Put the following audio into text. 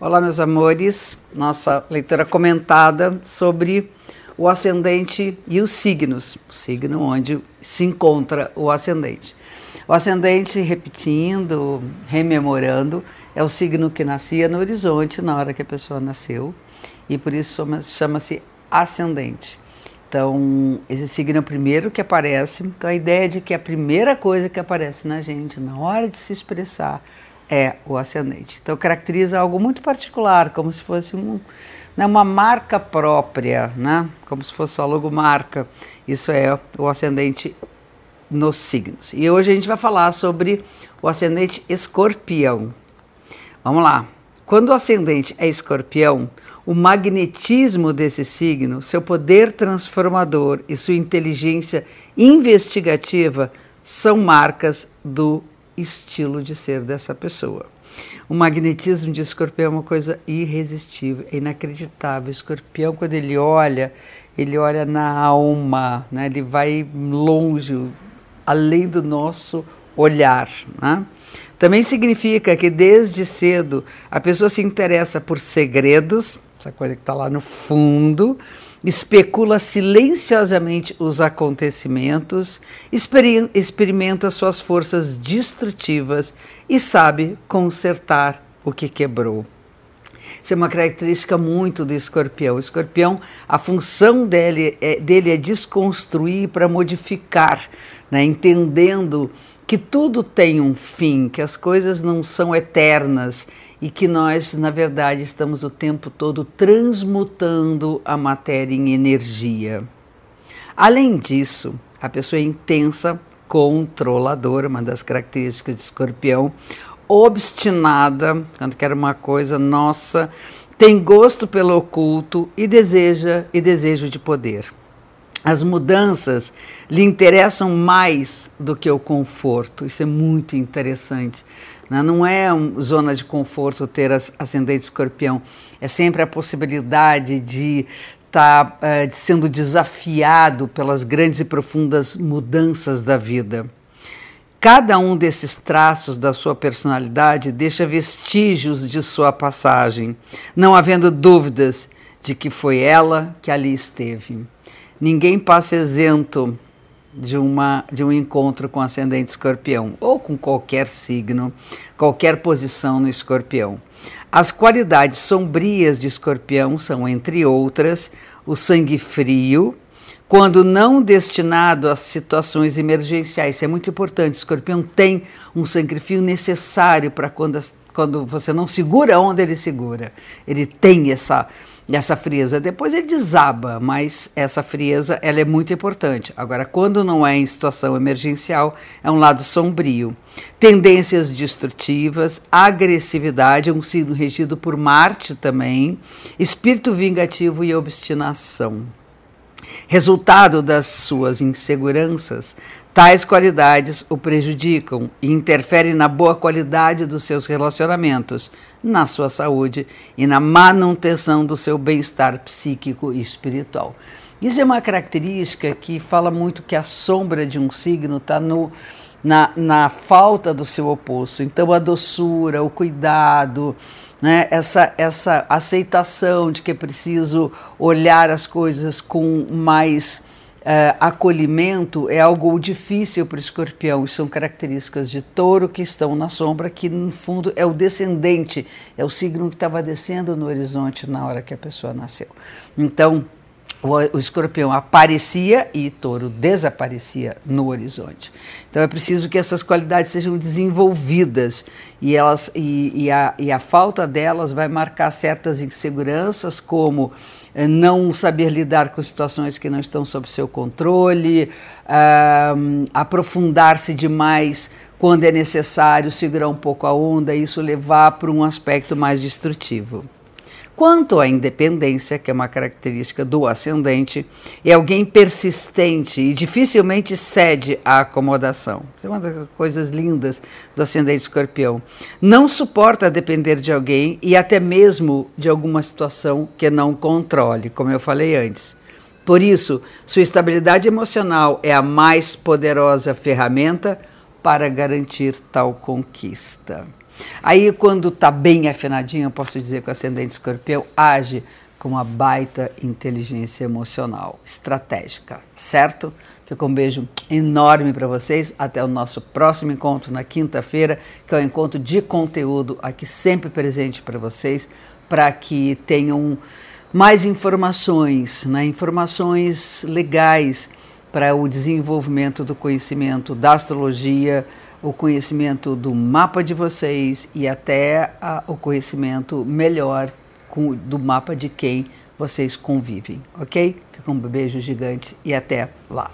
Olá, meus amores. Nossa leitura comentada sobre o ascendente e os signos, o signo onde se encontra o ascendente. O ascendente, repetindo, rememorando, é o signo que nascia no horizonte na hora que a pessoa nasceu e por isso chama-se ascendente. Então, esse signo é o primeiro que aparece. Então, a ideia é de que a primeira coisa que aparece na gente na hora de se expressar é o ascendente. Então, caracteriza algo muito particular, como se fosse um, né, uma marca própria, né? como se fosse a logomarca. Isso é o ascendente nos signos. E hoje a gente vai falar sobre o ascendente escorpião. Vamos lá. Quando o ascendente é escorpião, o magnetismo desse signo, seu poder transformador e sua inteligência investigativa são marcas do estilo de ser dessa pessoa. O magnetismo de escorpião é uma coisa irresistível, é inacreditável. O escorpião, quando ele olha, ele olha na alma, né? ele vai longe, além do nosso olhar. Né? Também significa que desde cedo a pessoa se interessa por segredos, essa coisa que está lá no fundo, especula silenciosamente os acontecimentos, experimenta suas forças destrutivas e sabe consertar o que quebrou. Isso é uma característica muito do escorpião. O escorpião, a função dele é, dele é desconstruir para modificar, né? entendendo que tudo tem um fim, que as coisas não são eternas e que nós, na verdade, estamos o tempo todo transmutando a matéria em energia. Além disso, a pessoa é intensa, controladora, uma das características de escorpião, obstinada, quando quer uma coisa, nossa, tem gosto pelo oculto e deseja e desejo de poder. As mudanças lhe interessam mais do que o conforto. Isso é muito interessante. Né? Não é zona de conforto ter ascendente escorpião. É sempre a possibilidade de estar tá, uh, sendo desafiado pelas grandes e profundas mudanças da vida. Cada um desses traços da sua personalidade deixa vestígios de sua passagem, não havendo dúvidas de que foi ela que ali esteve. Ninguém passa isento de, uma, de um encontro com ascendente escorpião, ou com qualquer signo, qualquer posição no escorpião. As qualidades sombrias de escorpião são, entre outras, o sangue frio, quando não destinado a situações emergenciais. Isso é muito importante. O escorpião tem um sangue frio necessário para quando, quando você não segura onde ele segura. Ele tem essa essa frieza. Depois ele desaba, mas essa frieza ela é muito importante. Agora, quando não é em situação emergencial, é um lado sombrio. Tendências destrutivas, agressividade, um signo regido por Marte também, espírito vingativo e obstinação. Resultado das suas inseguranças, tais qualidades o prejudicam e interferem na boa qualidade dos seus relacionamentos, na sua saúde e na manutenção do seu bem-estar psíquico e espiritual. Isso é uma característica que fala muito que a sombra de um signo está no na, na falta do seu oposto. Então, a doçura, o cuidado, né, essa, essa aceitação de que é preciso olhar as coisas com mais uh, acolhimento é algo difícil para o escorpião. São características de touro que estão na sombra, que no fundo é o descendente, é o signo que estava descendo no horizonte na hora que a pessoa nasceu. Então, o, escorpião aparecia e touro desaparecia no horizonte. Então é preciso que essas qualidades sejam desenvolvidas e, elas, e, e, a, e a falta delas vai marcar certas inseguranças, como eh, não saber lidar com situações que não estão sob seu controle, aprofundar-se demais quando é necessário, segurar um pouco a onda e isso levar para um aspecto mais destrutivo. Quanto à independência, que é uma característica do ascendente, é alguém persistente e dificilmente cede à acomodação. Isso é uma das coisas lindas do ascendente escorpião. Não suporta depender de alguém e até mesmo de alguma situação que não controle, como eu falei antes. Por isso, sua estabilidade emocional é a mais poderosa ferramenta para garantir tal conquista. Aí, quando tá bem afinadinho, eu posso dizer que o ascendente escorpião age com uma baita inteligência emocional, estratégica, certo? Fica um beijo enorme para vocês. Até o nosso próximo encontro na quinta-feira, que é o um encontro de conteúdo aqui sempre presente para vocês, para que tenham mais informações, né? informações legais para o desenvolvimento do conhecimento da astrologia, o conhecimento do mapa de vocês e até a, o conhecimento melhor com, do mapa de quem vocês convivem, ok? Fica um beijo gigante e até lá.